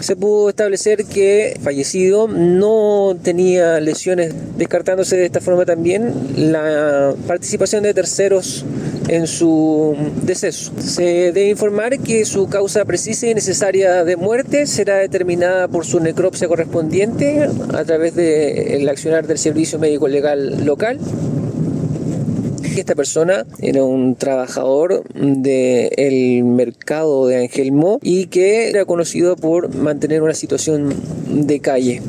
Se pudo establecer que fallecido no tenía lesiones, descartándose de esta forma también la participación de terceros en su deceso. Se debe informar que su causa precisa y necesaria de muerte será determinada por su necropsia correspondiente a través del accionar del Servicio Médico Legal local esta persona era un trabajador del mercado de Angelmó y que era conocido por mantener una situación de calle.